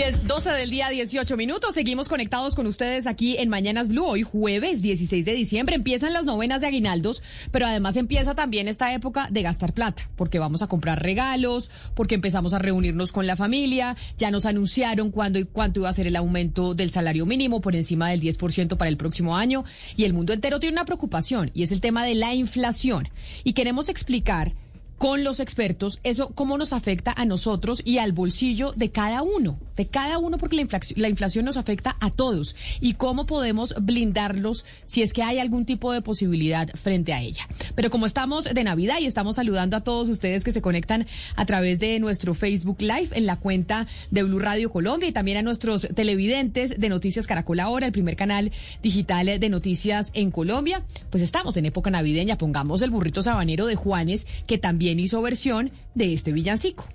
10, 12 del día, 18 minutos. Seguimos conectados con ustedes aquí en Mañanas Blue. Hoy jueves 16 de diciembre empiezan las novenas de aguinaldos, pero además empieza también esta época de gastar plata, porque vamos a comprar regalos, porque empezamos a reunirnos con la familia, ya nos anunciaron cuándo y cuánto iba a ser el aumento del salario mínimo por encima del 10% para el próximo año y el mundo entero tiene una preocupación y es el tema de la inflación. Y queremos explicar con los expertos eso cómo nos afecta a nosotros y al bolsillo de cada uno, de cada uno porque la inflación, la inflación nos afecta a todos y cómo podemos blindarlos si es que hay algún tipo de posibilidad frente a ella. Pero como estamos de Navidad y estamos saludando a todos ustedes que se conectan a través de nuestro Facebook Live en la cuenta de Blue Radio Colombia y también a nuestros televidentes de Noticias Caracol Ahora, el primer canal digital de noticias en Colombia, pues estamos en época navideña, pongamos el burrito sabanero de Juanes que también hizo versión de este villancico.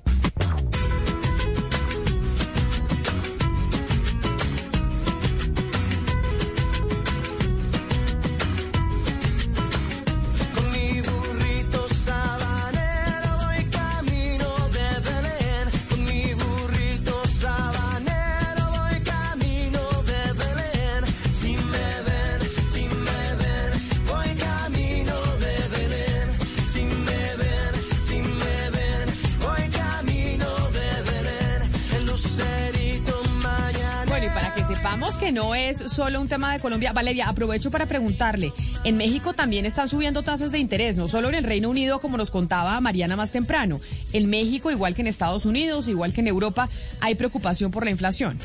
Solo un tema de Colombia. Valeria, aprovecho para preguntarle, en México también están subiendo tasas de interés, no solo en el Reino Unido, como nos contaba Mariana más temprano. En México, igual que en Estados Unidos, igual que en Europa, hay preocupación por la inflación.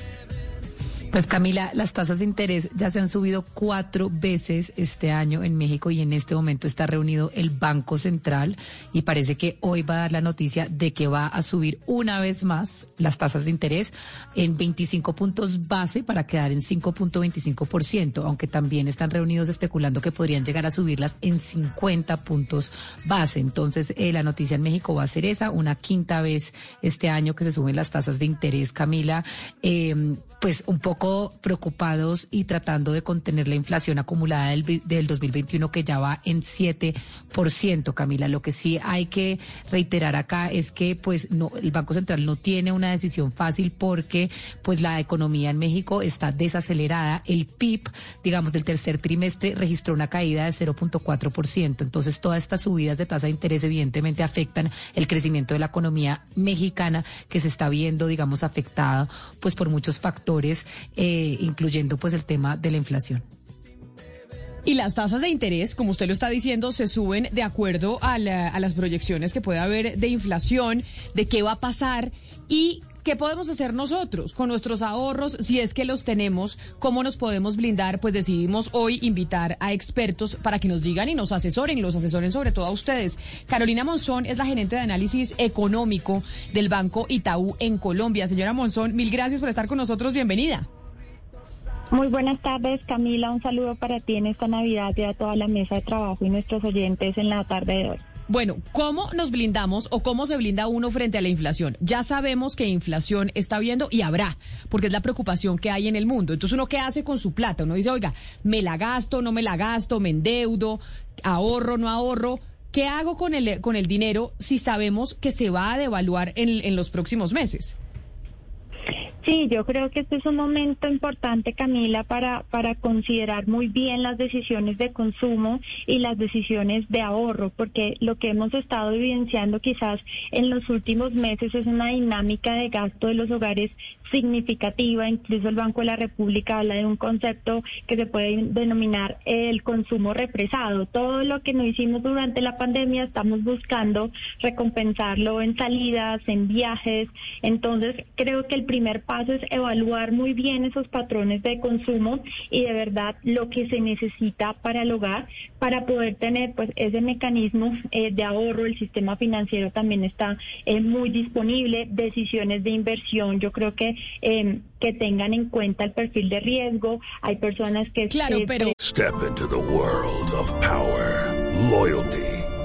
Pues Camila, las tasas de interés ya se han subido cuatro veces este año en México y en este momento está reunido el Banco Central y parece que hoy va a dar la noticia de que va a subir una vez más las tasas de interés en 25 puntos base para quedar en 5.25%, aunque también están reunidos especulando que podrían llegar a subirlas en 50 puntos base. Entonces, eh, la noticia en México va a ser esa, una quinta vez este año que se suben las tasas de interés, Camila. Eh, pues un poco preocupados y tratando de contener la inflación acumulada del, del 2021 que ya va en 7%, Camila. Lo que sí hay que reiterar acá es que pues no el Banco Central no tiene una decisión fácil porque pues la economía en México está desacelerada. El PIB, digamos, del tercer trimestre registró una caída de 0.4%. Entonces, todas estas subidas de tasa de interés evidentemente afectan el crecimiento de la economía mexicana que se está viendo, digamos, afectado pues por muchos factores eh, incluyendo pues el tema de la inflación. Y las tasas de interés, como usted lo está diciendo, se suben de acuerdo a, a las proyecciones que puede haber de inflación, de qué va a pasar y ¿Qué podemos hacer nosotros con nuestros ahorros si es que los tenemos? ¿Cómo nos podemos blindar? Pues decidimos hoy invitar a expertos para que nos digan y nos asesoren, los asesoren sobre todo a ustedes. Carolina Monzón es la gerente de análisis económico del Banco Itaú en Colombia. Señora Monzón, mil gracias por estar con nosotros. Bienvenida. Muy buenas tardes, Camila. Un saludo para ti en esta Navidad y a toda la mesa de trabajo y nuestros oyentes en la tarde de hoy. Bueno, ¿cómo nos blindamos o cómo se blinda uno frente a la inflación? Ya sabemos que inflación está habiendo y habrá, porque es la preocupación que hay en el mundo. Entonces, ¿uno qué hace con su plata? Uno dice, oiga, me la gasto, no me la gasto, me endeudo, ahorro, no ahorro. ¿Qué hago con el, con el dinero si sabemos que se va a devaluar en, en los próximos meses? Sí, yo creo que este es un momento importante, Camila, para, para considerar muy bien las decisiones de consumo y las decisiones de ahorro, porque lo que hemos estado evidenciando quizás en los últimos meses es una dinámica de gasto de los hogares significativa. Incluso el Banco de la República habla de un concepto que se puede denominar el consumo represado. Todo lo que no hicimos durante la pandemia estamos buscando recompensarlo en salidas, en viajes. Entonces, creo que el primer paso es evaluar muy bien esos patrones de consumo y de verdad lo que se necesita para el hogar para poder tener pues ese mecanismo eh, de ahorro. El sistema financiero también está eh, muy disponible. Decisiones de inversión, yo creo que em, que tengan en cuenta el perfil de riesgo. Hay personas que claro, pero step into the world of power, loyalty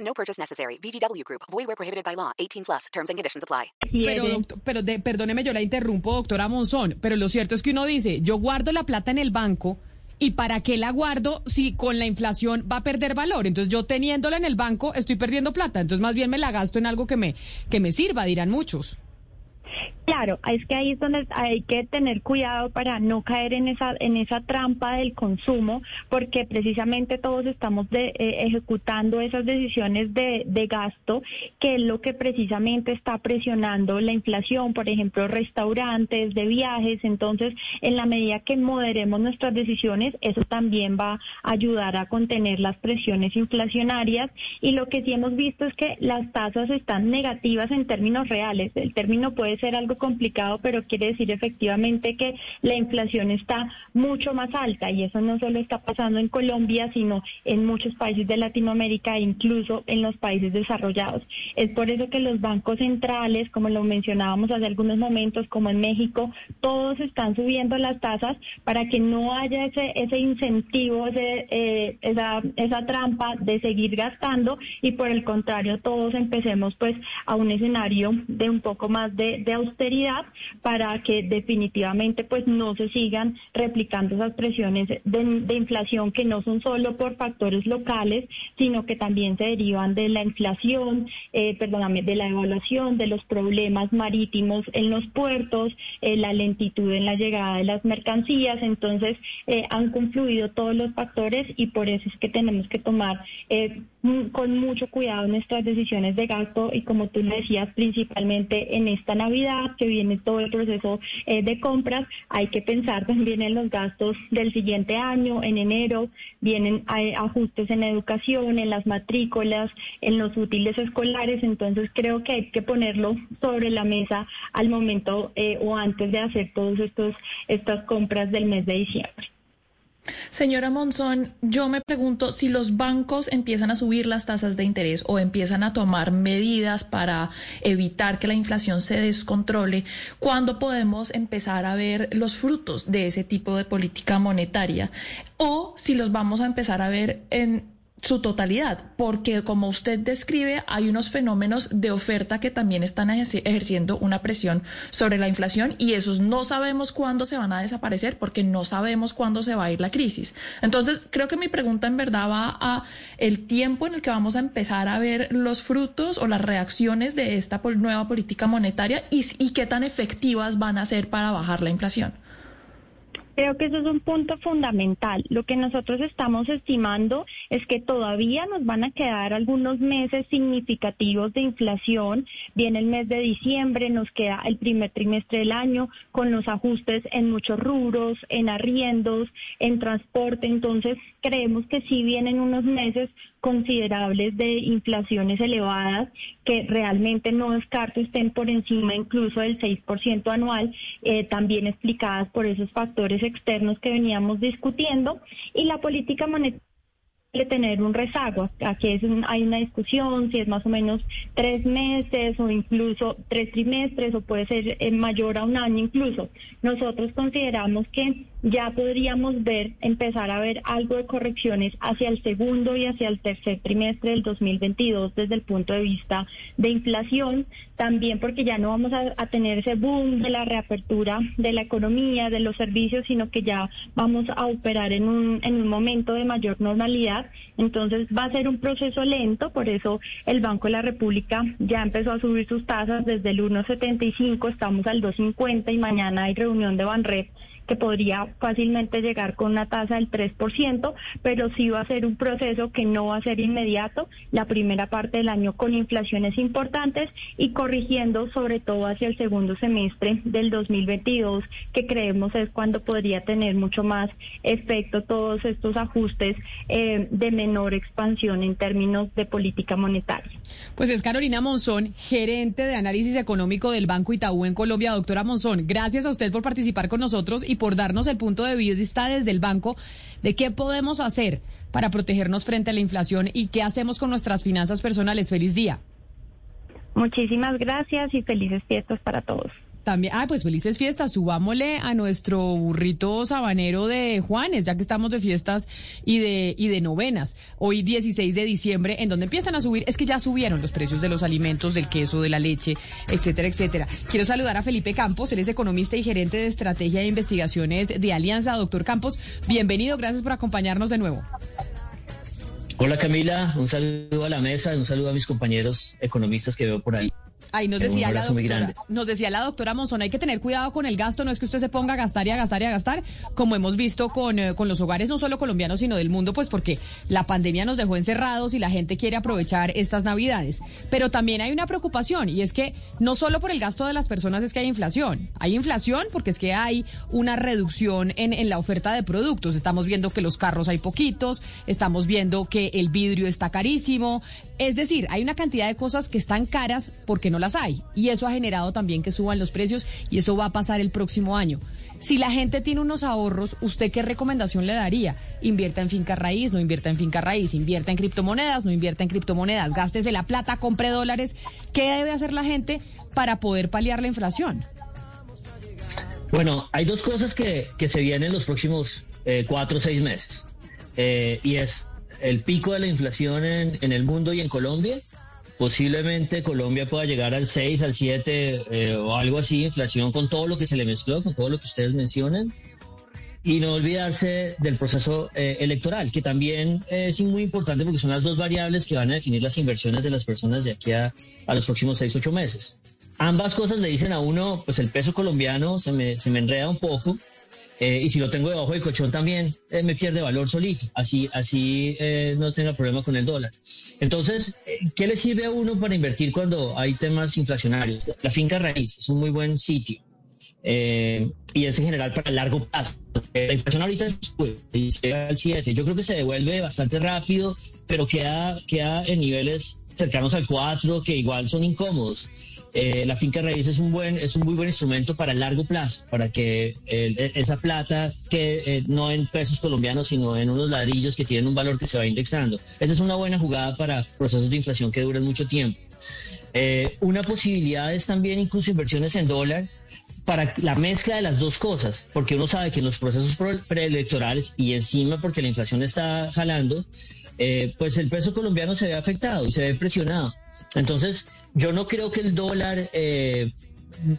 No purchase necessary. VGW Group. Void where prohibited by law. 18 plus. Terms and conditions apply. Pero, doctor, pero de, perdóneme, yo la interrumpo, doctora Monzón, pero lo cierto es que uno dice, yo guardo la plata en el banco ¿Y para qué la guardo si con la inflación va a perder valor? Entonces yo teniéndola en el banco estoy perdiendo plata. Entonces más bien me la gasto en algo que me, que me sirva, dirán muchos. Claro, es que ahí es donde hay que tener cuidado para no caer en esa en esa trampa del consumo, porque precisamente todos estamos eh, ejecutando esas decisiones de, de gasto, que es lo que precisamente está presionando la inflación, por ejemplo, restaurantes, de viajes. Entonces, en la medida que moderemos nuestras decisiones, eso también va a ayudar a contener las presiones inflacionarias. Y lo que sí hemos visto es que las tasas están negativas en términos reales. El término puede ser algo complicado, pero quiere decir efectivamente que la inflación está mucho más alta y eso no solo está pasando en Colombia, sino en muchos países de Latinoamérica e incluso en los países desarrollados. Es por eso que los bancos centrales, como lo mencionábamos hace algunos momentos, como en México, todos están subiendo las tasas para que no haya ese, ese incentivo, eh, esa, esa trampa de seguir gastando y por el contrario todos empecemos pues a un escenario de un poco más de austeridad para que definitivamente pues no se sigan replicando esas presiones de, inflación que no son solo por factores locales, sino que también se derivan de la inflación, eh, perdóname, de la evaluación, de los problemas marítimos en los puertos, eh, la lentitud en la llegada de las mercancías. Entonces, eh, han confluido todos los factores y por eso es que tenemos que tomar eh, con mucho cuidado nuestras decisiones de gasto y como tú decías, principalmente en esta Navidad que viene todo el proceso eh, de compras, hay que pensar también en los gastos del siguiente año, en enero vienen ajustes en educación, en las matrículas, en los útiles escolares, entonces creo que hay que ponerlo sobre la mesa al momento eh, o antes de hacer estos estas compras del mes de diciembre. Señora Monzón, yo me pregunto si los bancos empiezan a subir las tasas de interés o empiezan a tomar medidas para evitar que la inflación se descontrole, ¿cuándo podemos empezar a ver los frutos de ese tipo de política monetaria? O si los vamos a empezar a ver en su totalidad, porque como usted describe, hay unos fenómenos de oferta que también están ejerciendo una presión sobre la inflación y esos no sabemos cuándo se van a desaparecer porque no sabemos cuándo se va a ir la crisis. Entonces, creo que mi pregunta en verdad va a el tiempo en el que vamos a empezar a ver los frutos o las reacciones de esta nueva política monetaria y, y qué tan efectivas van a ser para bajar la inflación. Creo que eso es un punto fundamental. Lo que nosotros estamos estimando es que todavía nos van a quedar algunos meses significativos de inflación. Viene el mes de diciembre, nos queda el primer trimestre del año con los ajustes en muchos rubros, en arriendos, en transporte. Entonces, creemos que sí vienen unos meses considerables de inflaciones elevadas que realmente no descarto estén por encima incluso del 6% anual, eh, también explicadas por esos factores externos que veníamos discutiendo y la política monetaria de tener un rezago. Aquí es hay una discusión si es más o menos tres meses o incluso tres trimestres o puede ser eh, mayor a un año incluso. Nosotros consideramos que ya podríamos ver, empezar a ver algo de correcciones hacia el segundo y hacia el tercer trimestre del 2022 desde el punto de vista de inflación, también porque ya no vamos a, tener ese boom de la reapertura de la economía, de los servicios, sino que ya vamos a operar en un, en un momento de mayor normalidad. Entonces va a ser un proceso lento, por eso el Banco de la República ya empezó a subir sus tasas desde el 1.75, estamos al 2.50 y mañana hay reunión de Banrep que podría fácilmente llegar con una tasa del 3%, pero sí va a ser un proceso que no va a ser inmediato, la primera parte del año con inflaciones importantes y corrigiendo sobre todo hacia el segundo semestre del 2022, que creemos es cuando podría tener mucho más efecto todos estos ajustes eh, de menor expansión en términos de política monetaria. Pues es Carolina Monzón, gerente de análisis económico del Banco Itaú en Colombia. Doctora Monzón, gracias a usted por participar con nosotros y por darnos el punto de vista desde el banco de qué podemos hacer para protegernos frente a la inflación y qué hacemos con nuestras finanzas personales. Feliz día. Muchísimas gracias y felices fiestas para todos. También, ah, pues felices fiestas. Subámosle a nuestro burrito sabanero de Juanes, ya que estamos de fiestas y de, y de novenas. Hoy 16 de diciembre, en donde empiezan a subir, es que ya subieron los precios de los alimentos, del queso, de la leche, etcétera, etcétera. Quiero saludar a Felipe Campos, él es economista y gerente de estrategia e investigaciones de Alianza. Doctor Campos, bienvenido, gracias por acompañarnos de nuevo. Hola Camila, un saludo a la mesa, un saludo a mis compañeros economistas que veo por ahí. Ahí nos decía, la doctora, nos decía la doctora Monzón, hay que tener cuidado con el gasto, no es que usted se ponga a gastar y a gastar y a gastar, como hemos visto con, eh, con los hogares no solo colombianos, sino del mundo, pues porque la pandemia nos dejó encerrados y la gente quiere aprovechar estas navidades. Pero también hay una preocupación y es que no solo por el gasto de las personas es que hay inflación, hay inflación porque es que hay una reducción en, en la oferta de productos. Estamos viendo que los carros hay poquitos, estamos viendo que el vidrio está carísimo, es decir, hay una cantidad de cosas que están caras porque no las hay. Y eso ha generado también que suban los precios y eso va a pasar el próximo año. Si la gente tiene unos ahorros, ¿usted qué recomendación le daría? Invierta en finca raíz, no invierta en finca raíz, invierta en criptomonedas, no invierta en criptomonedas, gástese la plata, compre dólares. ¿Qué debe hacer la gente para poder paliar la inflación? Bueno, hay dos cosas que, se vienen los próximos eh, cuatro o seis meses. Eh, y es el pico de la inflación en, en el mundo y en Colombia posiblemente Colombia pueda llegar al 6, al 7 eh, o algo así, inflación con todo lo que se le mezcló, con todo lo que ustedes mencionan. Y no olvidarse del proceso eh, electoral, que también es muy importante porque son las dos variables que van a definir las inversiones de las personas de aquí a, a los próximos 6, 8 meses. Ambas cosas le dicen a uno, pues el peso colombiano se me, se me enreda un poco, eh, y si lo tengo debajo del colchón también eh, me pierde valor solito, así, así eh, no tenga problema con el dólar. Entonces, ¿qué le sirve a uno para invertir cuando hay temas inflacionarios? La finca raíz es un muy buen sitio y es en general para largo plazo. La inflación ahorita es llega al 7. Yo creo que se devuelve bastante rápido, pero queda, queda en niveles cercanos al 4 que igual son incómodos. Eh, la finca raíz es un buen es un muy buen instrumento para el largo plazo para que e, esa plata que eh, no en pesos colombianos sino en unos ladrillos que tienen un valor que se va indexando esa es una buena jugada para procesos de inflación que duran mucho tiempo eh, una posibilidad es también incluso inversiones en dólar para la mezcla de las dos cosas, porque uno sabe que en los procesos preelectorales y encima porque la inflación está jalando, pues el peso colombiano se ve afectado y se ve presionado. Entonces, yo no creo que el dólar eh,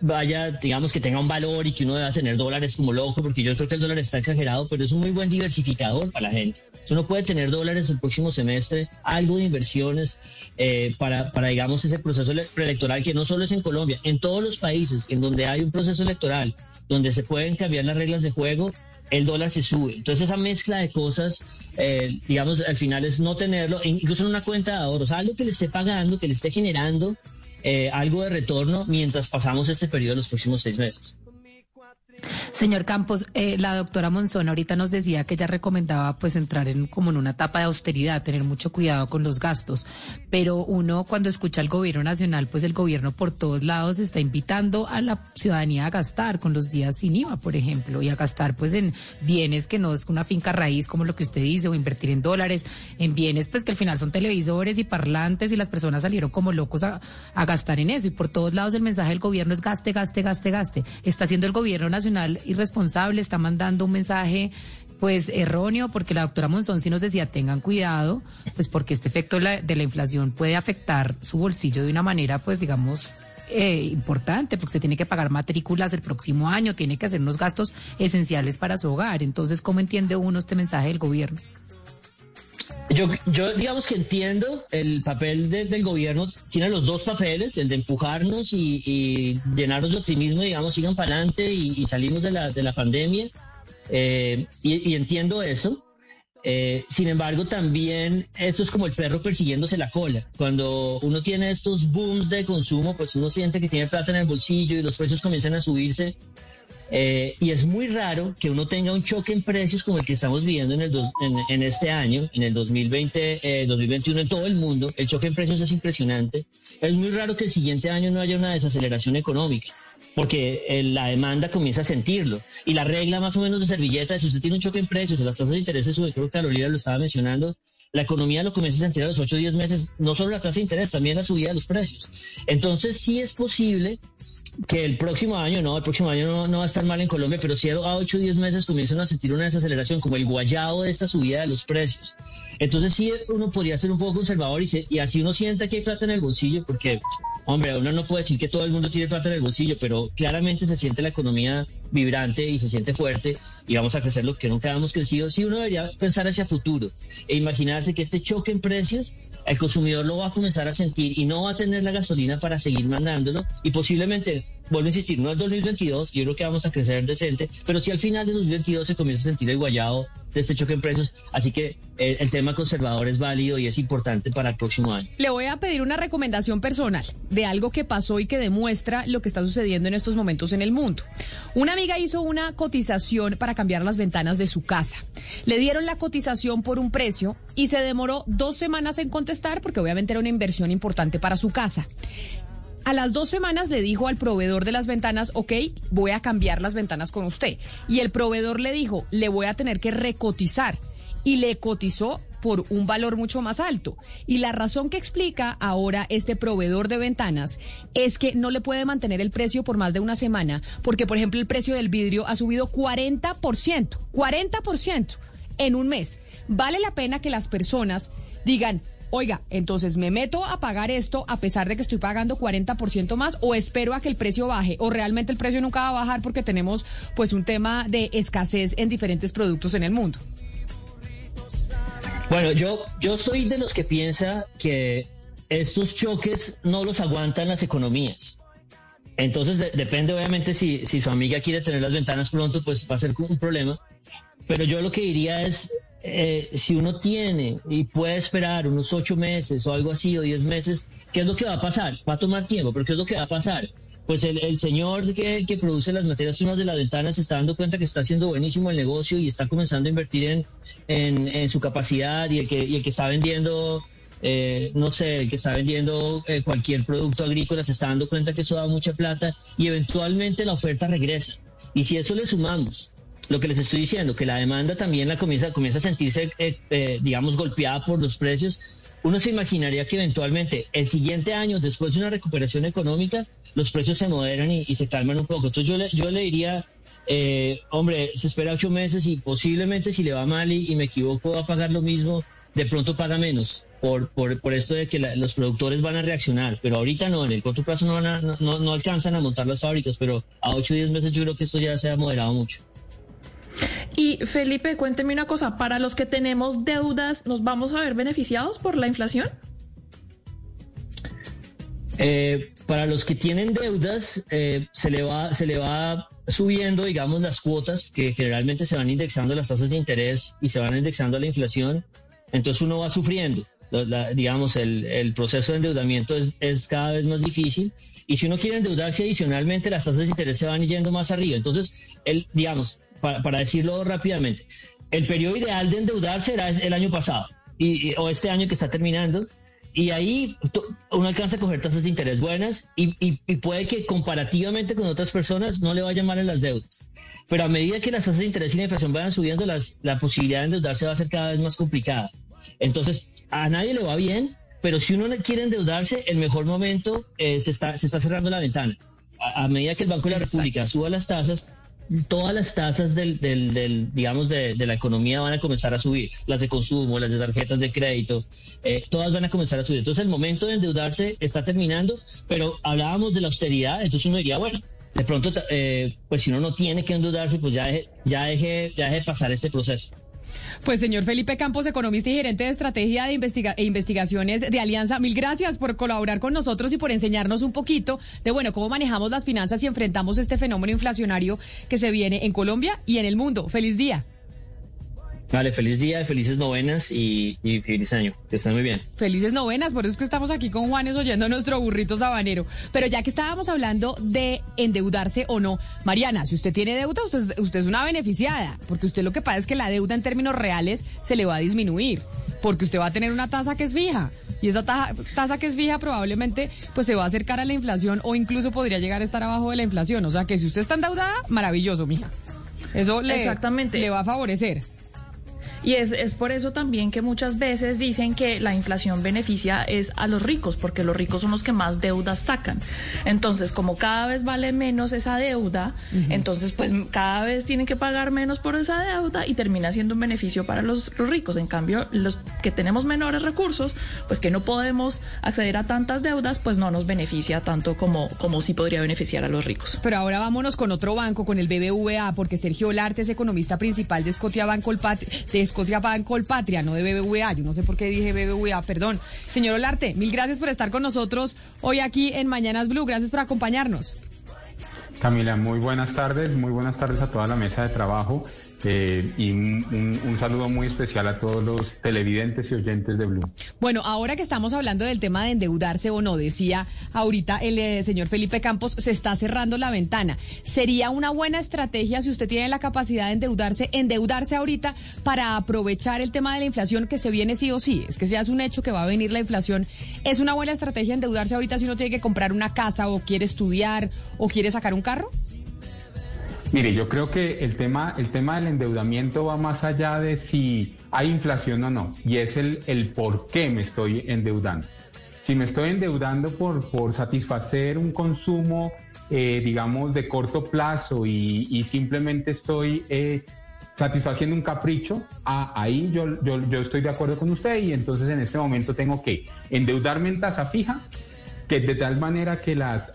vaya, digamos, que tenga un valor y que uno deba tener dólares como loco, porque yo creo que el dólar está exagerado, pero es un muy buen diversificador para la gente. Uno puede tener dólares el próximo semestre, algo de inversiones eh, para, para, digamos, ese proceso preelectoral que no solo es en Colombia, en todos los países en donde hay un proceso electoral, donde se pueden cambiar las reglas de juego, el dólar se sube. Entonces esa mezcla de cosas, eh, digamos, al final es no tenerlo, incluso en una cuenta de ahorros, algo que le esté pagando, que le esté generando eh, algo de retorno mientras pasamos este periodo de los próximos seis meses. Señor Campos, eh, la doctora Monzón ahorita nos decía que ella recomendaba pues entrar en como en una etapa de austeridad, tener mucho cuidado con los gastos, pero uno cuando escucha al gobierno nacional, pues el gobierno por todos lados está invitando a la ciudadanía a gastar con los días sin IVA, por ejemplo, y a gastar pues en bienes que no es una finca raíz como lo que usted dice, o invertir en dólares, en bienes pues que al final son televisores y parlantes y las personas salieron como locos a, a gastar en eso y por todos lados el mensaje del gobierno es gaste, gaste, gaste, gaste. Está haciendo el gobierno nacional irresponsable, está mandando un mensaje pues erróneo, porque la doctora Monzón sí nos decía, tengan cuidado, pues porque este efecto de la, inflación puede afectar su bolsillo de una manera, pues digamos, eh, importante, porque se tiene que pagar matrículas el próximo año, tiene que hacer unos gastos esenciales para su hogar. Entonces, ¿cómo entiende uno este mensaje del gobierno? Yo, yo digamos que entiendo el papel del gobierno, tiene los dos papeles, el de empujarnos y, llenarnos de optimismo, digamos, sigan para adelante y, salimos de la, de la pandemia. Eh, y, entiendo eso. Eh, sin embargo, también eso es como el perro persiguiéndose la cola. Cuando uno tiene estos booms de consumo, pues uno siente que tiene plata en el bolsillo y los precios comienzan a subirse. Eh, y es muy raro que uno tenga un choque en precios como el que estamos viviendo en, el en, este año, en el 2020, 2021 en todo el mundo. El choque en precios es impresionante. Es muy raro que el siguiente año no haya una desaceleración económica porque eh, la demanda comienza a sentirlo. Y la regla más o menos de servilleta, si usted tiene un choque en precios las tasas de interés suben, creo que Carolina lo estaba mencionando, la economía lo comienza a sentir a los 8 o 10 meses, no solo la tasa de interés, también la subida de los precios. Entonces sí es posible que el próximo año, no, el próximo año no, va a estar mal en Colombia, pero si a 8 o 10 meses comienzan a sentir una desaceleración, como el guayado de esta subida de los precios. Entonces sí uno podría ser un poco conservador y, y así uno sienta que hay plata en el bolsillo, porque Hombre, uno no puede decir que todo el mundo tiene plata en el bolsillo, pero claramente se siente la economía vibrante y se siente fuerte y vamos a crecer lo que nunca hemos crecido. Sí, uno debería pensar hacia futuro e imaginarse que este choque en precios el consumidor lo va a comenzar a sentir y no va a tener la gasolina para seguir mandándolo y posiblemente, vuelvo a insistir, no es 2022, yo creo que vamos a crecer decente, pero si al final de 2022 se comienza a sentir el guayado de este choque en precios, así que el, el tema conservador es válido y es importante para el próximo año. Le voy a pedir una recomendación personal de algo que pasó y que demuestra lo que está sucediendo en estos momentos en el mundo. Una amiga hizo una cotización para cambiar las ventanas de su casa. Le dieron la cotización por un precio y se demoró dos semanas en contestar porque obviamente era una inversión importante para su casa. A las dos semanas le dijo al proveedor de las ventanas, ok, voy a cambiar las ventanas con usted. Y el proveedor le dijo, le voy a tener que recotizar. Y le cotizó por un valor mucho más alto. Y la razón que explica ahora este proveedor de ventanas es que no le puede mantener el precio por más de una semana, porque por ejemplo el precio del vidrio ha subido 40%, 40% en un mes. Vale la pena que las personas digan, oiga, entonces me meto a pagar esto a pesar de que estoy pagando 40% más o espero a que el precio baje o realmente el precio nunca va a bajar porque tenemos pues un tema de escasez en diferentes productos en el mundo. Bueno, yo, yo soy de los que piensa que estos choques no los aguantan las economías. Entonces depende obviamente si, si su amiga quiere tener las ventanas pronto, pues va a ser un problema. Pero yo lo que diría es, eh, si uno tiene y puede esperar unos ocho meses o algo así o diez meses, ¿qué es lo que va a pasar? Va a tomar tiempo, pero ¿qué es lo que va a pasar? Pues el, señor que, produce las materias primas de las ventanas se está dando cuenta que está haciendo buenísimo el negocio y está comenzando a invertir en, en, su capacidad y el que, y el que está vendiendo eh, no sé, el que está vendiendo eh, cualquier producto agrícola se está dando cuenta que eso da mucha plata y eventualmente la oferta regresa. Y si eso le sumamos lo que les estoy diciendo, que la demanda también la comienza, comienza a sentirse, eh, eh, digamos, golpeada por los precios, uno se imaginaría que eventualmente el siguiente año, después de una recuperación económica, los precios se moderan y, se calman un poco. Entonces yo le, yo le diría, eh, hombre, se espera ocho meses y posiblemente si le va mal y, me equivoco va a pagar lo mismo, de pronto paga menos. Por, por, por esto de que los productores van a reaccionar, pero ahorita no, en el corto plazo no, van a, no, no, alcanzan a montar las fábricas, pero a ocho o diez meses yo creo que esto ya se ha moderado mucho. Y Felipe, cuénteme una cosa, para los que tenemos deudas, ¿nos vamos a ver beneficiados por la inflación? Eh, para los que tienen deudas, eh, se, le va, se le va subiendo, digamos, las cuotas, que generalmente se van indexando las tasas de interés y se van indexando la inflación. Entonces uno va sufriendo. digamos, el, proceso de endeudamiento es, es, cada vez más difícil. Y si uno quiere endeudarse adicionalmente, las tasas de interés se van yendo más arriba. Entonces, el, digamos, para, decirlo rápidamente, el periodo ideal de endeudarse era el año pasado y, o este año que está terminando. Y ahí uno alcanza a coger tasas de interés buenas y, puede que comparativamente con otras personas no le vaya mal en las deudas. Pero a medida que las tasas de interés y la inflación vayan subiendo, las, la posibilidad de endeudarse va a ser cada vez más complicada. Entonces, a nadie le va bien, pero si uno quiere endeudarse, el mejor momento eh, se, está, se está cerrando la ventana. A, medida que el Banco de la República suba las tasas, todas las tasas del, del, digamos, de, la economía van a comenzar a subir, las de consumo, las de tarjetas de crédito, eh, todas van a comenzar a subir. Entonces el momento de endeudarse está terminando, pero hablábamos de la austeridad, entonces uno diría, bueno, de pronto, eh, pues si uno no tiene que endeudarse, pues ya deje, ya deje, ya deje pasar este proceso. Pues señor Felipe Campos, economista y gerente de estrategia de investiga e investigaciones de Alianza, mil gracias por colaborar con nosotros y por enseñarnos un poquito de bueno cómo manejamos las finanzas y enfrentamos este fenómeno inflacionario que se viene en Colombia y en el mundo. Feliz día. Vale, feliz día, felices novenas y, feliz año. Que estén muy bien. Felices novenas, por eso es que estamos aquí con Juanes oyendo nuestro burrito sabanero. Pero ya que estábamos hablando de endeudarse o no, Mariana, si usted tiene deuda, usted, usted es una beneficiada, porque usted lo que pasa es que la deuda en términos reales se le va a disminuir, porque usted va a tener una tasa que es fija. Y esa tasa que es fija probablemente pues se va a acercar a la inflación o incluso podría llegar a estar abajo de la inflación. O sea que si usted está endeudada, maravilloso, mija. Eso le, Exactamente. le va a favorecer. Y es, es por eso también que muchas veces dicen que la inflación beneficia es a los ricos, porque los ricos son los que más deudas sacan. Entonces, como cada vez vale menos esa deuda, entonces pues cada vez tienen que pagar menos por esa deuda y termina siendo un beneficio para los, los ricos. En cambio, los que tenemos menores recursos, pues que no podemos acceder a tantas deudas, pues no nos beneficia tanto como, como sí podría beneficiar a los ricos. Pero ahora vámonos con otro banco, con el BBVA, porque Sergio Olarte es economista principal de Scotia Banco, no de BBVA. Yo no sé por qué dije BBVA, perdón. Señor Olarte, mil gracias por estar con nosotros hoy aquí en Mañanas Blue. Gracias por acompañarnos. Camila, muy buenas tardes, muy buenas tardes a toda la mesa de trabajo. Eh, y un, saludo muy especial a todos los televidentes y oyentes de Blue. Bueno, ahora que estamos hablando del tema de endeudarse o no, decía ahorita el eh, señor Felipe Campos, se está cerrando la ventana. ¿Sería una buena estrategia si usted tiene la capacidad de endeudarse, endeudarse ahorita para aprovechar el tema de la inflación que se viene sí o sí? Es que si es un hecho que va a venir la inflación. ¿Es una buena estrategia endeudarse ahorita si uno tiene que comprar una casa o quiere estudiar o quiere sacar un carro? Mire, yo creo que el tema, el tema del endeudamiento va más allá de si hay inflación o no, y es el, el por qué me estoy endeudando. Si me estoy endeudando por, por satisfacer un consumo, eh, digamos, de corto plazo y, simplemente estoy eh, satisfaciendo un capricho, ah, ahí yo, yo, yo estoy de acuerdo con usted y entonces en este momento tengo que endeudarme en tasa fija de tal manera que las,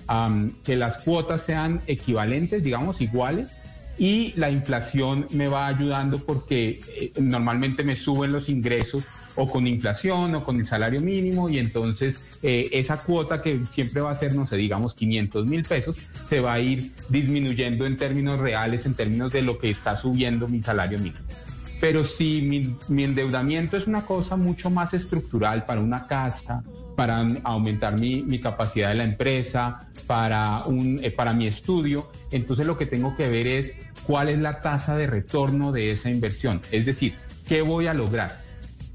que las cuotas sean equivalentes, digamos, iguales, y la inflación me va ayudando porque eh, normalmente me suben los ingresos o con inflación o con el salario mínimo y entonces eh, esa cuota que siempre va a ser, no sé, digamos 500 mil pesos, se va a ir disminuyendo en términos reales, en términos de lo que está subiendo mi salario mínimo. Pero si mi, mi endeudamiento es una cosa mucho más estructural para una casa, para aumentar mi, mi capacidad de la empresa, para, un, eh, para mi estudio. Entonces lo que tengo que ver es cuál es la tasa de retorno de esa inversión. Es decir, ¿qué voy a lograr?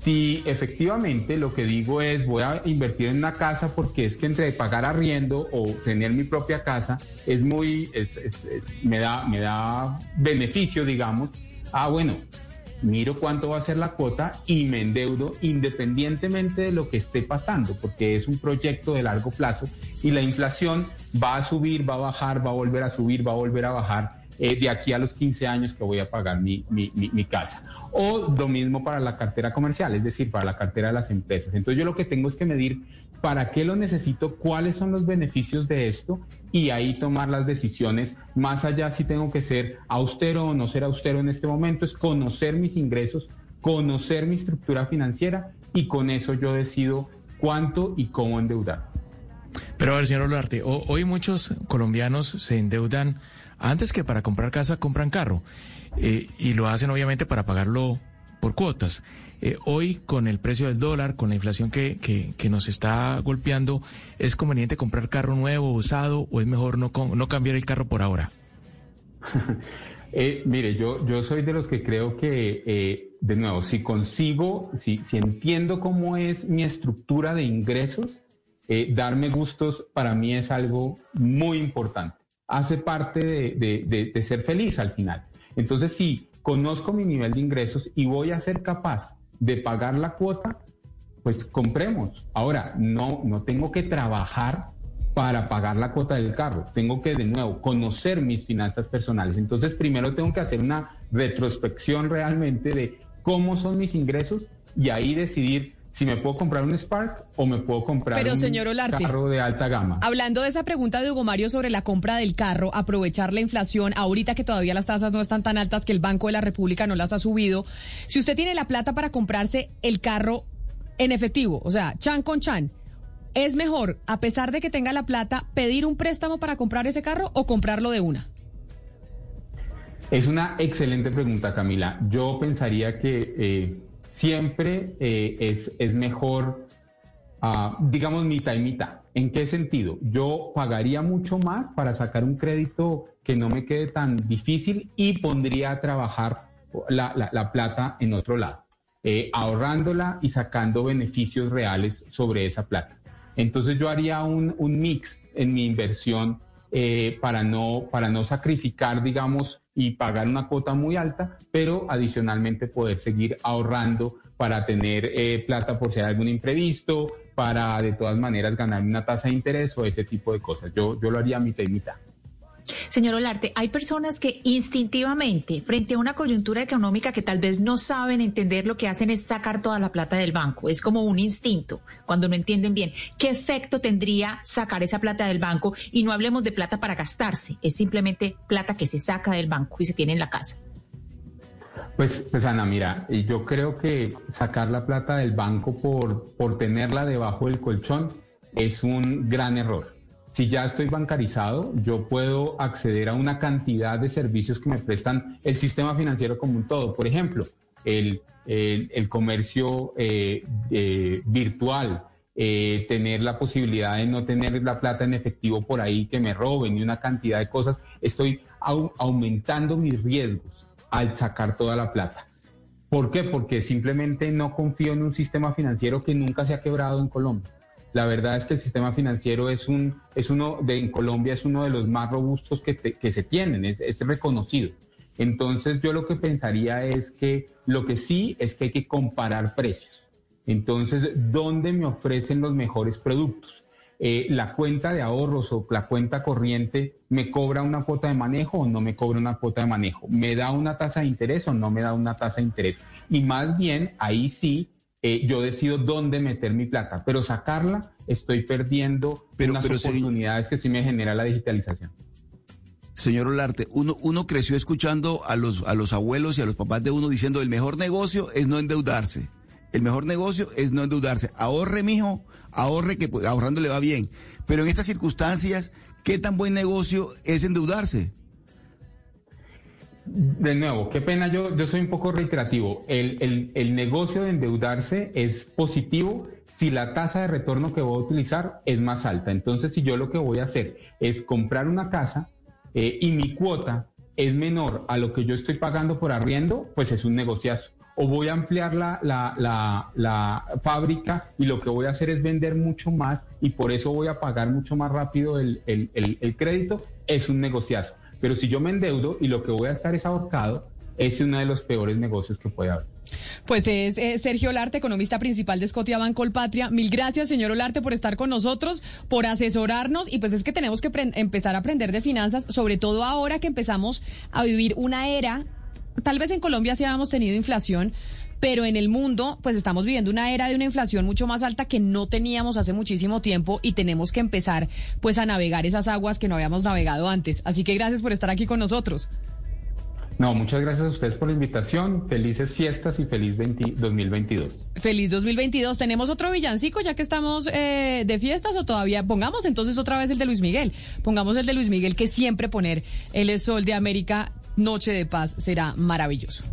Si efectivamente lo que digo es voy a invertir en una casa porque es que entre pagar arriendo o tener mi propia casa es muy, me, da, me da beneficio, digamos. Ah, bueno, miro cuánto va a ser la cuota y me endeudo independientemente de lo que esté pasando, porque es un proyecto de largo plazo y la inflación va a subir, va a bajar, va a volver a subir, va a volver a bajar eh, de aquí a los 15 años que voy a pagar mi, mi, mi, casa. O lo mismo para la cartera comercial, es decir, para la cartera de las empresas. Entonces yo lo que tengo es que medir para qué lo necesito, cuáles son los beneficios de esto y ahí tomar las decisiones. Más allá si tengo que ser austero o no ser austero en este momento, es conocer mis ingresos, conocer mi estructura financiera y con eso yo decido cuánto y cómo endeudar. Pero a ver, señor Olarte, hoy muchos colombianos se endeudan antes que para comprar casa, compran carro. Eh, y lo hacen obviamente para pagarlo por cuotas. Eh, hoy, con el precio del dólar, con la inflación que, nos está golpeando, ¿es conveniente comprar carro nuevo, usado, o es mejor no, cambiar el carro por ahora? Eh, mire, yo, soy de los que creo que, eh, de nuevo, si consigo, si, entiendo cómo es mi estructura de ingresos, darme gustos para mí es algo muy importante. Hace parte de ser feliz al final. Entonces, si conozco mi nivel de ingresos y voy a ser capaz de pagar la cuota, pues compremos. Ahora, no, no tengo que trabajar para pagar la cuota del carro. Tengo que, de nuevo, conocer mis finanzas personales. Entonces, primero tengo que hacer una retrospección realmente de cómo son mis ingresos y ahí decidir si me puedo comprar un Spark o me puedo comprar un carro de alta gama. Hablando de esa pregunta de Hugo Mario sobre la compra del carro, aprovechar la inflación, ahorita que todavía las tasas no están tan altas que el Banco de la República no las ha subido, si usted tiene la plata para comprarse el carro en efectivo, o sea, chan con chan, ¿es mejor, a pesar de que tenga la plata, pedir un préstamo para comprar ese carro o comprarlo de una? Es una excelente pregunta, Camila. Yo pensaría que eh, siempre eh, es, es, mejor, uh, digamos, mitad y mitad. ¿En qué sentido? Yo pagaría mucho más para sacar un crédito que no me quede tan difícil y pondría a trabajar la, la, la plata en otro lado, eh, ahorrándola y sacando beneficios reales sobre esa plata. Entonces yo haría un, un mix en mi inversión eh, para, no, para no sacrificar, digamos, y pagar una cuota muy alta, pero adicionalmente poder seguir ahorrando para tener eh, plata por si hay algún imprevisto, para de todas maneras ganar una tasa de interés o ese tipo de cosas. Yo, yo lo haría mitad y mitad. Señor Olarte, hay personas que instintivamente, frente a una coyuntura económica que tal vez no saben entender, lo que hacen es sacar toda la plata del banco. Es como un instinto, cuando no entienden bien. ¿Qué efecto tendría sacar esa plata del banco? Y no hablemos de plata para gastarse, es simplemente plata que se saca del banco y se tiene en la casa. Pues, pues Ana, mira, yo creo que sacar la plata del banco por, por tenerla debajo del colchón es un gran error si ya estoy bancarizado, yo puedo acceder a una cantidad de servicios que me prestan el sistema financiero como un todo. Por ejemplo, el, comercio eh, eh, virtual, eh, tener la posibilidad de no tener la plata en efectivo por ahí que me roben y una cantidad de cosas. Estoy aumentando mis riesgos al sacar toda la plata. ¿Por qué? Porque simplemente no confío en un sistema financiero que nunca se ha quebrado en Colombia. La verdad es que el sistema financiero es un, es uno de, en Colombia es uno de los más robustos que, se tienen, es, es, reconocido. Entonces yo lo que pensaría es que lo que sí es que hay que comparar precios. Entonces, ¿dónde me ofrecen los mejores productos? Eh, la cuenta de ahorros o la cuenta corriente me cobra una cuota de manejo o no me cobra una cuota de manejo, me da una tasa de interés o no me da una tasa de interés. Y más bien, ahí sí eh, yo decido dónde meter mi plata, pero sacarla estoy perdiendo unas oportunidades que sí me genera la digitalización. Señor Olarte, uno, uno creció escuchando a los, a los abuelos y a los papás de uno diciendo el mejor negocio es no endeudarse. El mejor negocio es no endeudarse. Ahorre, mijo, ahorre que pues, ahorrando le va bien. Pero en estas circunstancias, ¿qué tan buen negocio es endeudarse? De nuevo, qué pena, yo, yo soy un poco reiterativo. El, el, negocio de endeudarse es positivo si la tasa de retorno que voy a utilizar es más alta. Entonces, si yo lo que voy a hacer es comprar una casa eh, y mi cuota es menor a lo que yo estoy pagando por arriendo, pues es un negociazo. O voy a ampliar la, la, la, fábrica y lo que voy a hacer es vender mucho más y por eso voy a pagar mucho más rápido el, el, el crédito, es un negociazo. Pero si yo me endeudo y lo que voy a estar es ahorcado, es uno de los peores negocios que puede haber. Pues es Sergio Olarte, economista principal de Scotia Colpatria. Mil gracias, señor Olarte, por estar con nosotros, por asesorarnos. Y pues es que tenemos que empezar a aprender de finanzas, sobre todo ahora que empezamos a vivir una era. Tal vez en Colombia sí habíamos tenido inflación, pero en el mundo pues estamos viviendo una era de una inflación mucho más alta que no teníamos hace muchísimo tiempo y tenemos que empezar pues a navegar esas aguas que no habíamos navegado antes. Así que gracias por estar aquí con nosotros. No, muchas gracias a ustedes por la invitación. Felices fiestas y feliz 2022. Feliz 2022. ¿Tenemos otro villancico ya que estamos eh, de fiestas o todavía? Pongamos entonces otra vez el de Luis Miguel. Pongamos el de Luis Miguel que siempre poner el Sol de América, Noche de Paz, será maravilloso.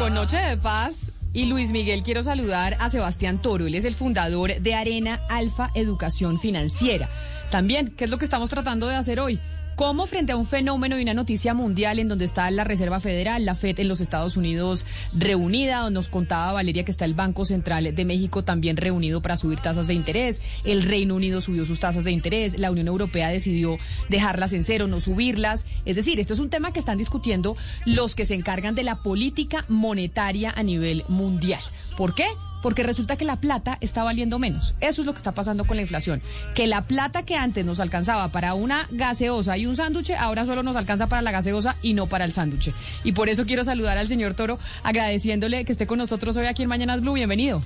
Con Noche de Paz y Luis Miguel quiero saludar a Sebastián Toro. Él es el fundador de Arena Alfa Educación Financiera. También, ¿qué es lo que estamos tratando de hacer hoy? cómo frente a un fenómeno y una noticia mundial en donde está la Reserva Federal, la FED en los Estados Unidos reunida, nos contaba Valeria que está el Banco Central de México también reunido para subir tasas de interés, el Reino Unido subió sus tasas de interés, la Unión Europea decidió dejarlas en cero, no subirlas. Es decir, esto es un tema que están discutiendo los que se encargan de la política monetaria a nivel mundial ¿Por qué? Porque resulta que la plata está valiendo menos. Eso es lo que está pasando con la inflación. Que la plata que antes nos alcanzaba para una gaseosa y un sándwich, ahora solo nos alcanza para la gaseosa y no para el sándwich. Y por eso quiero saludar al señor Toro agradeciéndole que esté con nosotros hoy aquí en Mañanas Blue. Bienvenido.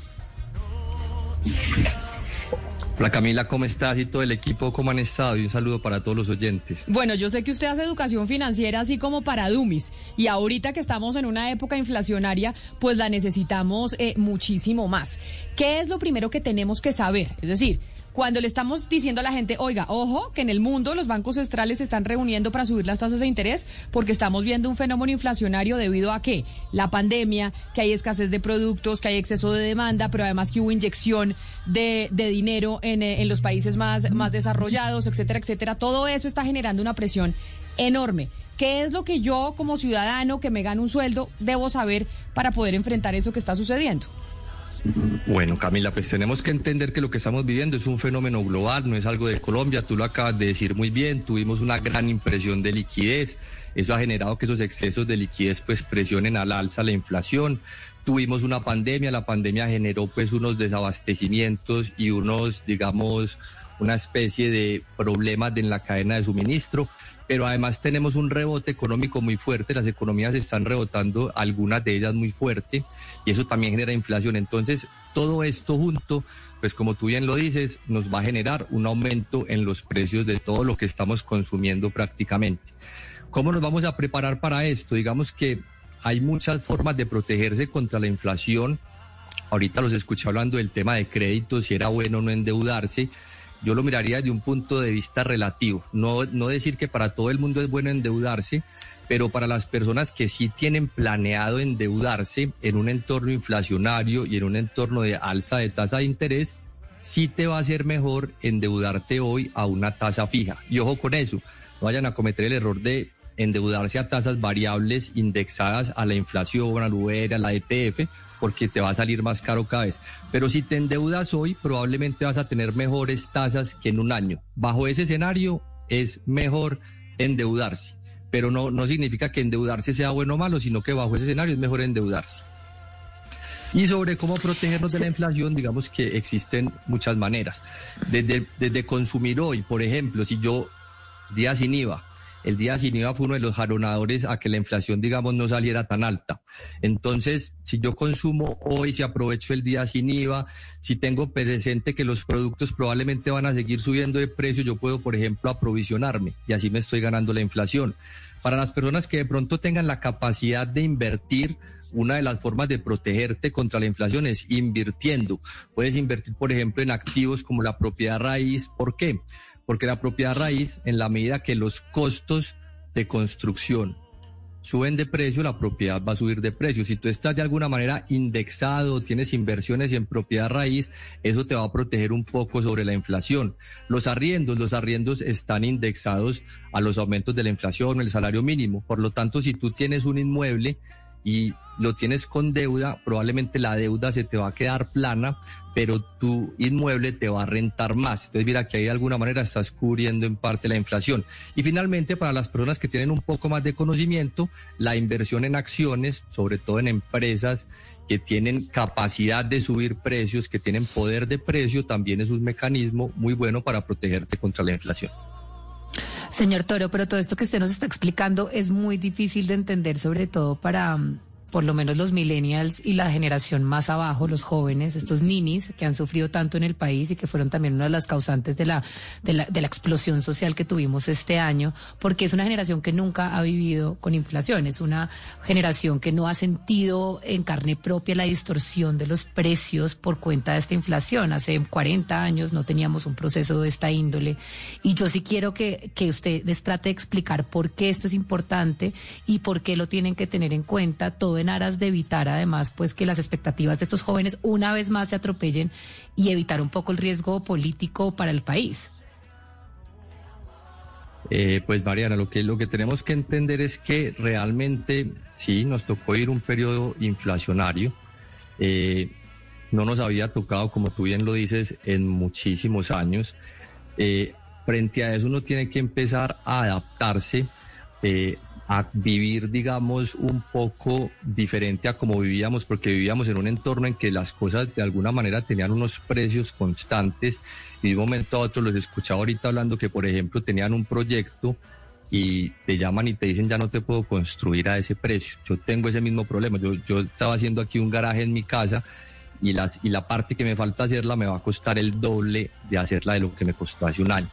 Hola Camila, ¿cómo estás? Y todo el equipo, ¿cómo han estado? Y un saludo para todos los oyentes. Bueno, yo sé que usted hace educación financiera así como para Dumis. Y ahorita que estamos en una época inflacionaria, pues la necesitamos eh, muchísimo más. ¿Qué es lo primero que tenemos que saber? Es decir, cuando le estamos diciendo a la gente, oiga, ojo, que en el mundo los bancos centrales se están reuniendo para subir las tasas de interés porque estamos viendo un fenómeno inflacionario debido a que la pandemia, que hay escasez de productos, que hay exceso de demanda, pero además que hubo inyección de, dinero en, eh, en los países más, más desarrollados, etcétera, etcétera. Todo eso está generando una presión enorme. ¿Qué es lo que yo como ciudadano que me gano un sueldo debo saber para poder enfrentar eso que está sucediendo? Bueno, Camila, pues tenemos que entender que lo que estamos viviendo es un fenómeno global, no es algo de Colombia, tú lo acabas de decir muy bien, tuvimos una gran impresión de liquidez, eso ha generado que esos excesos de liquidez pues presionen al alza la inflación, tuvimos una pandemia, la pandemia generó pues unos desabastecimientos y unos, digamos, una especie de problemas en la cadena de suministro, pero además tenemos un rebote económico muy fuerte, las economías están rebotando, algunas de ellas muy fuerte, y eso también genera inflación. Entonces, todo esto junto, pues como tú bien lo dices, nos va a generar un aumento en los precios de todo lo que estamos consumiendo prácticamente. ¿Cómo nos vamos a preparar para esto? Digamos que hay muchas formas de protegerse contra la inflación. Ahorita los escuché hablando del tema de créditos, si era bueno no endeudarse yo lo miraría de un punto de vista relativo. No, no decir que para todo el mundo es bueno endeudarse, pero para las personas que sí tienen planeado endeudarse en un entorno inflacionario y en un entorno de alza de tasa de interés, sí te va a ser mejor endeudarte hoy a una tasa fija. Y ojo con eso, no vayan a cometer el error de endeudarse a tasas variables indexadas a la inflación, a la UER, a la ETF, porque te va a salir más caro cada vez. Pero si te endeudas hoy, probablemente vas a tener mejores tasas que en un año. Bajo ese escenario es mejor endeudarse, pero no, no significa que endeudarse sea bueno o malo, sino que bajo ese escenario es mejor endeudarse. Y sobre cómo protegernos de la inflación, digamos que existen muchas maneras. Desde, desde consumir hoy, por ejemplo, si yo día sin IVA, el día sin IVA fue uno de los jaronadores a que la inflación, digamos, no saliera tan alta. Entonces, si yo consumo hoy, si aprovecho el día sin IVA, si tengo presente que los productos probablemente van a seguir subiendo de precio, yo puedo, por ejemplo, aprovisionarme y así me estoy ganando la inflación. Para las personas que de pronto tengan la capacidad de invertir, una de las formas de protegerte contra la inflación es invirtiendo. Puedes invertir, por ejemplo, en activos como la propiedad raíz. ¿Por qué? Porque la propiedad raíz, en la medida que los costos de construcción suben de precio, la propiedad va a subir de precio. Si tú estás de alguna manera indexado, tienes inversiones en propiedad raíz, eso te va a proteger un poco sobre la inflación. Los arriendos, los arriendos están indexados a los aumentos de la inflación, el salario mínimo. Por lo tanto, si tú tienes un inmueble, y lo tienes con deuda, probablemente la deuda se te va a quedar plana, pero tu inmueble te va a rentar más. Entonces, mira que ahí de alguna manera estás cubriendo en parte la inflación. Y finalmente, para las personas que tienen un poco más de conocimiento, la inversión en acciones, sobre todo en empresas que tienen capacidad de subir precios, que tienen poder de precio, también es un mecanismo muy bueno para protegerte contra la inflación. Señor Toro, pero todo esto que usted nos está explicando es muy difícil de entender, sobre todo para mm, por lo menos los millennials y la generación más abajo, los jóvenes, estos ninis que han sufrido tanto en el país y que fueron también una de las causantes de la, de la, de la explosión social que tuvimos este año, porque es una generación que nunca ha vivido con inflación, es una generación que no ha sentido en carne propia la distorsión de los precios por cuenta de esta inflación. Hace 40 años no teníamos un proceso de esta índole y yo sí quiero que, que usted les trate de explicar por qué esto es importante y por qué lo tienen que tener en cuenta todo en aras de evitar además pues que las expectativas de estos jóvenes una vez más se atropellen y evitar un poco el riesgo político para el país? Eh, pues Mariana, lo que, lo que tenemos que entender es que realmente sí, nos tocó ir un periodo inflacionario. Eh, no nos había tocado, como tú bien lo dices, en muchísimos años. Eh, frente a eso uno tiene que empezar a adaptarse a vivir, digamos, un poco diferente a como vivíamos, porque vivíamos en un entorno en que las cosas de alguna manera tenían unos precios constantes y de un momento a otro los escuchaba ahorita hablando que, por ejemplo, tenían un proyecto y te llaman y te dicen ya no te puedo construir a ese precio. Yo tengo ese mismo problema. Yo, yo estaba haciendo aquí un garaje en mi casa y, las, y la parte que me falta hacerla me va a costar el doble de hacerla de lo que me costó hace un año.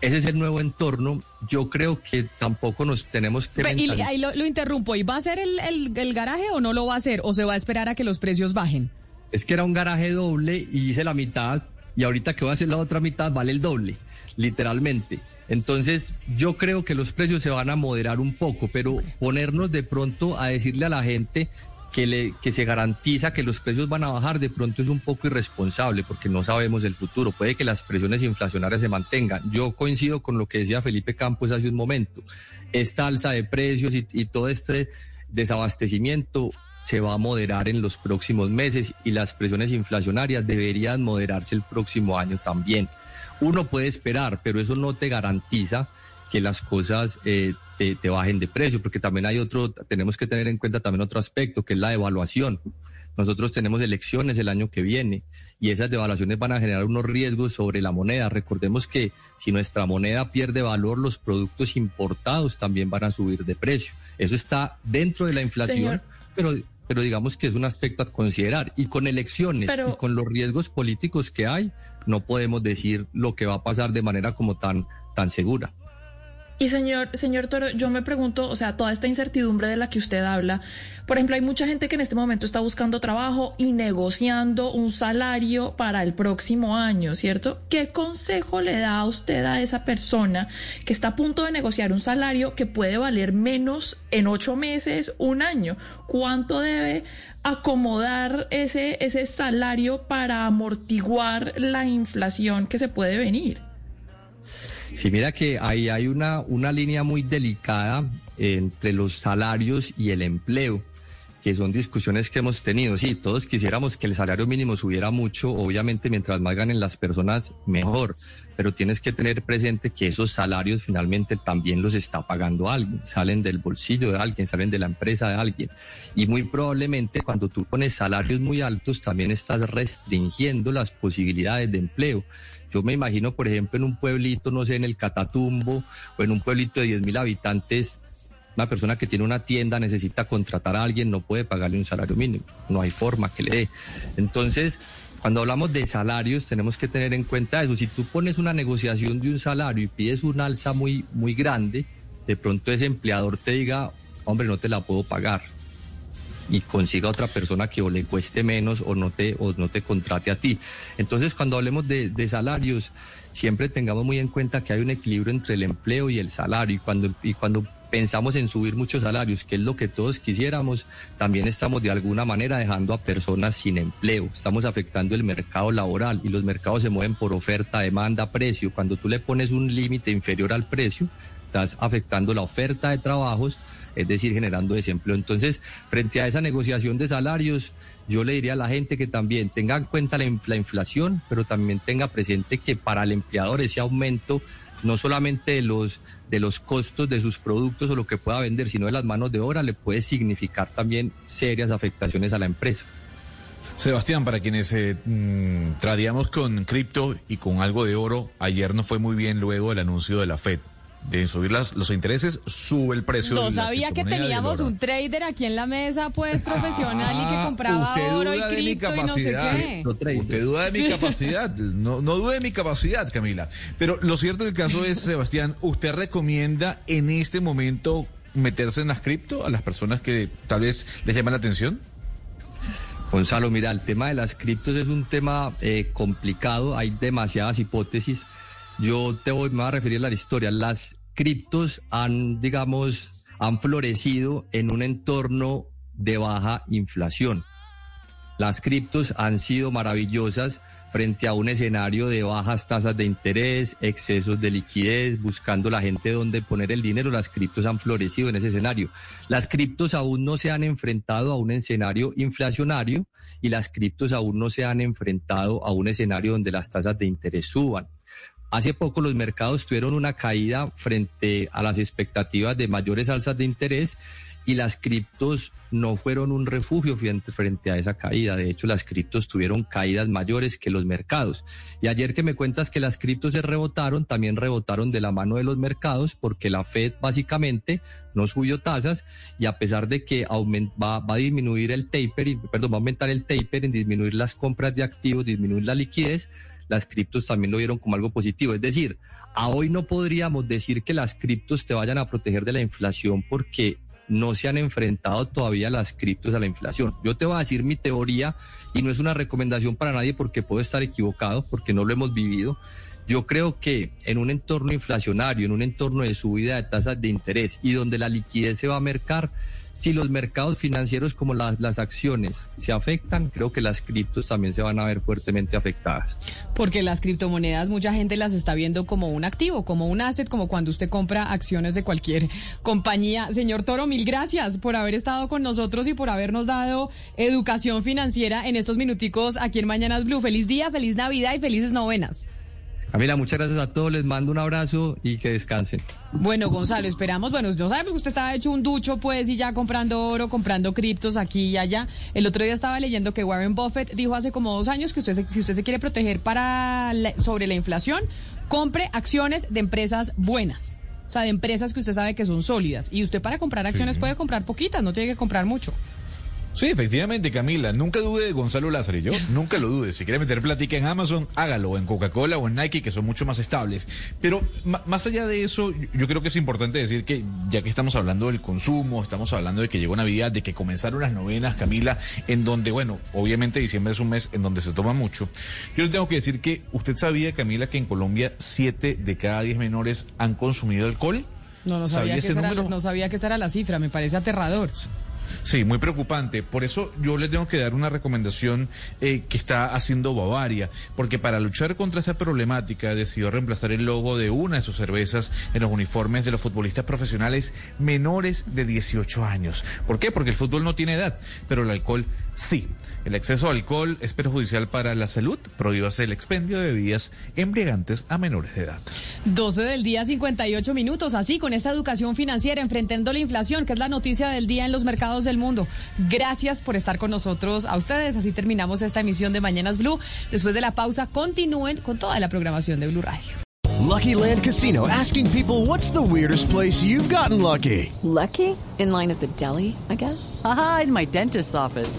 Ese es el nuevo entorno. Yo creo que tampoco nos tenemos que... Y ahí lo, interrumpo. ¿Y va a ser el, el, garaje o no lo va a hacer? ¿O se va a esperar a que los precios bajen? Es que era un garaje doble y hice la mitad y ahorita que voy a hacer la otra mitad vale el doble, literalmente. Entonces, yo creo que los precios se van a moderar un poco, pero ponernos de pronto a decirle a la gente que, le, que se garantiza que los precios van a bajar, de pronto es un poco irresponsable porque no sabemos el futuro. Puede que las presiones inflacionarias se mantengan. Yo coincido con lo que decía Felipe Campos hace un momento. Esta alza de precios y, todo este desabastecimiento se va a moderar en los próximos meses y las presiones inflacionarias deberían moderarse el próximo año también. Uno puede esperar, pero eso no te garantiza que las cosas eh, te, bajen de precio, porque también hay otro, tenemos que tener en cuenta también otro aspecto, que es la devaluación. Nosotros tenemos elecciones el año que viene y esas devaluaciones van a generar unos riesgos sobre la moneda. Recordemos que si nuestra moneda pierde valor, los productos importados también van a subir de precio. Eso está dentro de la inflación, pero pero digamos que es un aspecto a considerar. Y con elecciones y con los riesgos políticos que hay, no podemos decir lo que va a pasar de manera como tan, tan segura. Y señor, señor Toro, yo me pregunto, o sea, toda esta incertidumbre de la que usted habla, por ejemplo, hay mucha gente que en este momento está buscando trabajo y negociando un salario para el próximo año, ¿cierto? ¿Qué consejo le da a usted a esa persona que está a punto de negociar un salario que puede valer menos en ocho meses, un año? ¿Cuánto debe acomodar ese, ese salario para amortiguar la inflación que se puede venir? Sí, mira que ahí hay una, una línea muy delicada entre los salarios y el empleo que son discusiones que hemos tenido. Sí, todos quisiéramos que el salario mínimo subiera mucho, obviamente mientras más ganen las personas, mejor, pero tienes que tener presente que esos salarios finalmente también los está pagando alguien, salen del bolsillo de alguien, salen de la empresa de alguien. Y muy probablemente cuando tú pones salarios muy altos, también estás restringiendo las posibilidades de empleo. Yo me imagino, por ejemplo, en un pueblito, no sé, en el Catatumbo o en un pueblito de 10 mil habitantes, una persona que tiene una tienda necesita contratar a alguien, no puede pagarle un salario mínimo, no hay forma que le dé. Entonces, cuando hablamos de salarios, tenemos que tener en cuenta eso. Si tú pones una negociación de un salario y pides un alza muy, muy grande, de pronto ese empleador te diga, hombre, no te la puedo pagar y consiga otra persona que o le cueste menos o no te, o no te contrate a ti. Entonces, cuando hablemos de, salarios, siempre tengamos muy en cuenta que hay un equilibrio entre el empleo y el salario. Y cuando, y cuando pensamos en subir muchos salarios, que es lo que todos quisiéramos, también estamos de alguna manera dejando a personas sin empleo. Estamos afectando el mercado laboral y los mercados se mueven por oferta, demanda, precio. Cuando tú le pones un límite inferior al precio, estás afectando la oferta de trabajos es decir, generando desempleo. Entonces, frente a esa negociación de salarios, yo le diría a la gente que también tenga en cuenta la, inflación, pero también tenga presente que para el empleador ese aumento no solamente de los, de los costos de sus productos o lo que pueda vender, sino de las manos de obra, le puede significar también serias afectaciones a la empresa. Sebastián, para quienes eh, mm, con cripto y con algo de oro, ayer no fue muy bien luego del anuncio de la Fed de subir las, los intereses, sube el precio. No sabía que teníamos un trader aquí en la mesa, pues profesional y que ah, compraba oro y cripto y no sé qué. Usted duda de mi capacidad, no, no dude de mi capacidad, Camila. Pero lo cierto del caso es, Sebastián, ¿usted recomienda en este momento meterse en las cripto a las personas que tal vez les llama la atención? Gonzalo, mira, el tema de las criptos es un tema eh, complicado, hay demasiadas hipótesis. Yo te voy, me voy a referir a la historia. Las criptos han, digamos, han florecido en un entorno de baja inflación. Las criptos han sido maravillosas frente a un escenario de bajas tasas de interés, excesos de liquidez, buscando la gente donde poner el dinero, las criptos han florecido en ese escenario. Las criptos aún no se han enfrentado a un escenario inflacionario y las criptos aún no se han enfrentado a un escenario donde las tasas de interés suban Hace poco los mercados tuvieron una caída frente a las expectativas de mayores alzas de interés y las criptos no fueron un refugio frente, a esa caída. De hecho, las criptos tuvieron caídas mayores que los mercados. Y ayer que me cuentas que las criptos se rebotaron, también rebotaron de la mano de los mercados porque la Fed básicamente no subió tasas y a pesar de que va, a disminuir el taper, perdón, va a aumentar el taper en disminuir las compras de activos, disminuir la liquidez, las criptos también lo vieron como algo positivo. Es decir, a hoy no podríamos decir que las criptos te vayan a proteger de la inflación porque no se han enfrentado todavía las criptos a la inflación. Yo te voy a decir mi teoría y no es una recomendación para nadie porque puedo estar equivocado, porque no lo hemos vivido. Yo creo que en un entorno inflacionario, en un entorno de subida de tasas de interés y donde la liquidez se va a mercar, si los mercados financieros como las acciones se afectan, creo que las criptos también se van a ver fuertemente afectadas. Porque las criptomonedas mucha gente las está viendo como un activo, como un asset, como cuando usted compra acciones de cualquier compañía. Señor Toro, mil gracias por haber estado con nosotros y por habernos dado educación financiera en estos minuticos aquí en Mañanas Blue. Feliz día, feliz Navidad y felices novenas. Camila, muchas gracias a todos, les mando un abrazo y que descansen. Bueno, Gonzalo, esperamos, bueno, no sabemos que usted estaba hecho un ducho, pues, y ya comprando oro, comprando criptos aquí y allá. El otro día estaba leyendo que Warren Buffett dijo hace como dos años que usted, si usted se quiere proteger para sobre la inflación, compre acciones de empresas buenas. O sea, de empresas que usted sabe que son sólidas. Y usted para comprar acciones puede comprar poquitas, no tiene que comprar mucho. Sí, efectivamente, Camila. Nunca dude de Gonzalo Lázaro y yo. Nunca lo dude. Si quiere meter plática en Amazon, hágalo. En Coca-Cola o en Nike, que son mucho más estables. Pero más allá de eso, yo creo que es importante decir que, ya que estamos hablando del consumo, estamos hablando de que llegó Navidad, de que comenzaron las novenas, Camila, en donde, bueno, obviamente diciembre es un mes en donde se toma mucho. Yo le tengo que decir que usted sabía, Camila, que en Colombia siete de cada diez menores han consumido alcohol. No, no sabía, que esa era, no sabía que esa era la cifra. Me parece aterrador. Sí, muy preocupante. Por eso yo le tengo que dar una recomendación eh, que está haciendo Bavaria, porque para luchar contra esta problemática decidió reemplazar el logo de una de sus cervezas en los uniformes de los futbolistas profesionales menores de 18 años. ¿Por qué? Porque el fútbol no tiene edad, pero el alcohol sí. El exceso de alcohol es perjudicial para la salud. Prohíbase el expendio de bebidas embriagantes a menores de edad. 12 del día, 58 minutos. Así, con esta educación financiera, enfrentando la inflación, que es la noticia del día en los mercados del mundo. Gracias por estar con nosotros a ustedes. Así terminamos esta emisión de Mañanas Blue. Después de la pausa, continúen con toda la programación de Blue Radio. Lucky Land Casino, asking people what's the weirdest place you've gotten lucky. Lucky? In line at the deli, I guess. Aha, in my dentist's office.